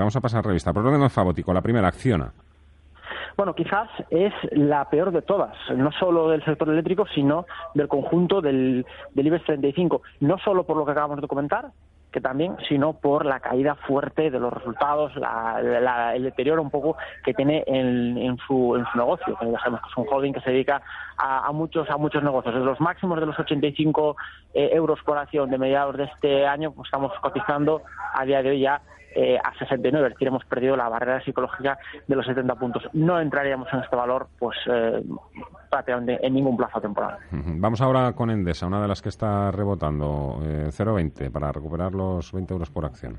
Vamos a pasar revista. Por orden alfabético, la primera, Acciona. Bueno, quizás es la peor de todas, no solo del sector eléctrico, sino del conjunto del, del IBEX 35. No solo por lo que acabamos de comentar, que también, sino por la caída fuerte de los resultados, el deterioro un poco que tiene en, su, en su negocio. Ya sabemos que es un holding que se dedica a, muchos a muchos negocios. Desde los máximos de los 85 eh, euros por acción de mediados de este año, pues estamos cotizando a día de hoy ya eh, a 69, es decir, hemos perdido la barrera psicológica de los 70 puntos. No entraríamos en este valor, pues eh, prácticamente en ningún plazo temporal. Vamos ahora con Endesa, una de las que está rebotando, eh, 0,20 para recuperar los 20 euros por acción.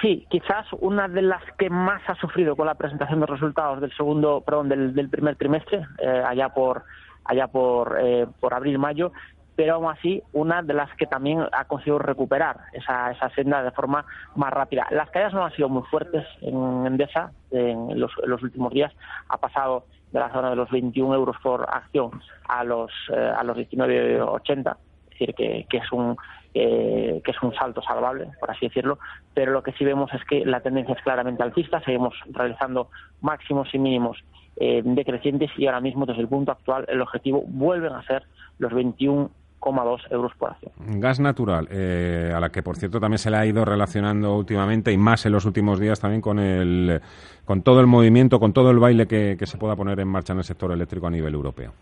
Sí, quizás una de las que más ha sufrido con la presentación de resultados del segundo, perdón, del, del primer trimestre, eh, allá por allá por, eh, por abril-mayo, pero aún así una de las que también ha conseguido recuperar esa, esa senda de forma más rápida. Las caídas no han sido muy fuertes en Endesa en los, últimos días, ha pasado de la zona de los 21 euros por acción a los, eh, a los 19,80, es decir, que, que es un eh, que es un salto salvable, por así decirlo, pero lo que sí vemos es que la tendencia es claramente alcista, seguimos realizando máximos y mínimos eh, decrecientes y ahora mismo desde el punto actual el objetivo vuelven a ser los 21 dos euros por acción. Gas natural, eh, a la que por cierto también se le ha ido relacionando últimamente y más en los últimos días también con el con todo el movimiento, con todo el baile que, se pueda poner en marcha en el sector eléctrico a nivel europeo.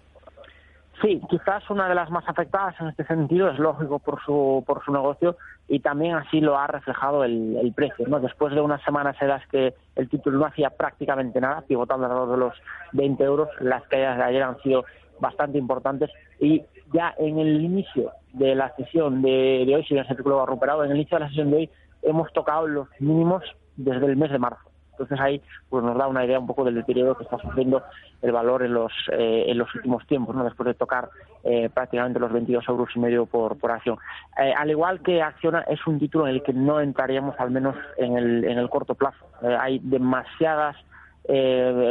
Sí, quizás una de las más afectadas en este sentido es lógico por su por su negocio y también así lo ha reflejado el, precio. ¿no? Después de unas semanas en las que el título no hacía prácticamente nada, pivotando alrededor de los 20 euros, las caídas de ayer han sido bastante importantes y ya en el inicio de la sesión de, hoy, si bien el círculo ha recuperado, en el inicio de la sesión de hoy hemos tocado los mínimos desde el mes de marzo. Entonces ahí pues nos da una idea un poco del deterioro que está sufriendo el valor en los eh, en los últimos tiempos, ¿no? después de tocar eh, prácticamente los 22 euros y medio por, acción. Eh, al igual que Acciona es un título en el que no entraríamos al menos en el, en el corto plazo. hay demasiadas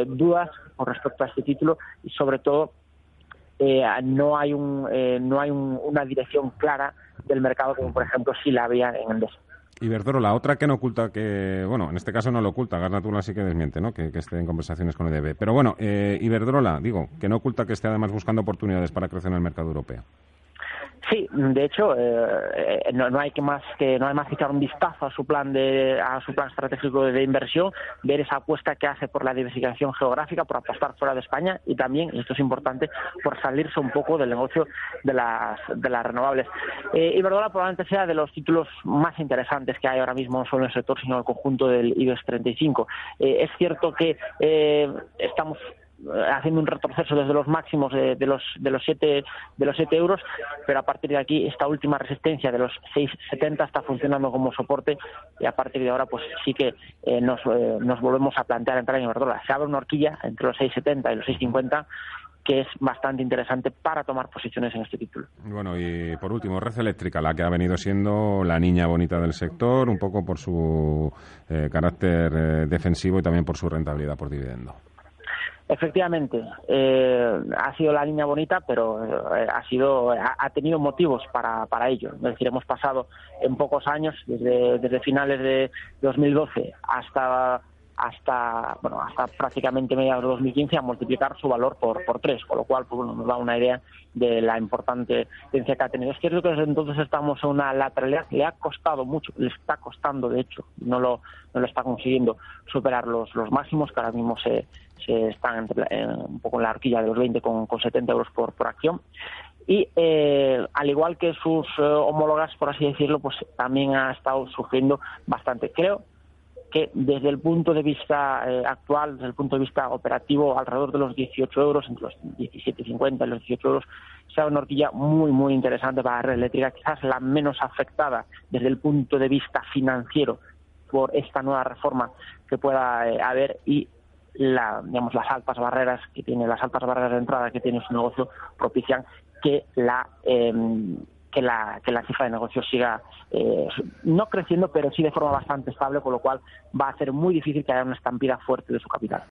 dudas con respecto a este título y sobre todo eh, no hay, un, eh, no hay una dirección clara del mercado como por ejemplo si la había en Endesa. Iberdrola, la otra que no oculta que, bueno, en este caso no lo oculta, Gas Natural sí que desmiente, ¿no? Que, esté en conversaciones con EDB. Pero bueno, eh, Iberdrola, digo, que no oculta que esté además buscando oportunidades para crecer en el mercado europeo. Sí, de hecho, eh, eh, no, hay que más que no hay más que echar un vistazo a su plan de a su plan estratégico de inversión, ver esa apuesta que hace por la diversificación geográfica, por apostar fuera de España y también, y esto es importante, por salirse un poco del negocio de las de las renovables. Eh, Iberdrola probablemente sea de los títulos más interesantes que hay ahora mismo no solo en el sector, sino en el conjunto del IBEX 35. Eh, es cierto que estamos haciendo un retroceso desde los máximos de, los de los siete de los siete euros pero a partir de aquí esta última resistencia de los 6,70 está funcionando como soporte y a partir de ahora pues sí que eh, nos, eh, nos volvemos a plantear entrar en Iberdrola se abre una horquilla entre los 6,70 y los 6,50 que es bastante interesante para tomar posiciones en este título. Bueno, y por último, Red Eléctrica, la que ha venido siendo la niña bonita del sector, un poco por su eh, carácter defensivo y también por su rentabilidad por dividendo. Efectivamente, eh, ha sido la línea bonita, pero eh, ha sido ha, tenido motivos para, para ello. Es decir, hemos pasado en pocos años, desde, desde finales de 2012 hasta hasta bueno hasta prácticamente mediados de 2015 a multiplicar su valor por por tres, con lo cual pues, bueno, nos da una idea de la importante tendencia que ha tenido. Es cierto que desde entonces estamos en una lateralidad le ha costado mucho, le está costando de hecho, no lo no lo está consiguiendo superar los los máximos que ahora mismo se, se están un poco en la horquilla de los 20 con, con 70 euros por, por acción y eh, al igual que sus eh, homólogas, por así decirlo, pues también ha estado sufriendo bastante. Creo que desde el punto de vista eh, actual, desde el punto de vista operativo, alrededor de los 18 euros, entre los 17,50 y los 18 euros, sea una horquilla muy, muy interesante para la red eléctrica, quizás la menos afectada desde el punto de vista financiero por esta nueva reforma que pueda eh, haber y la, digamos, las altas barreras que tiene, las altas barreras de entrada que tiene su negocio propician que la em, que la, que la cifra de negocio siga eh, no creciendo, pero sí de forma bastante estable, con lo cual va a ser muy difícil que haya una estampida fuerte de su capital.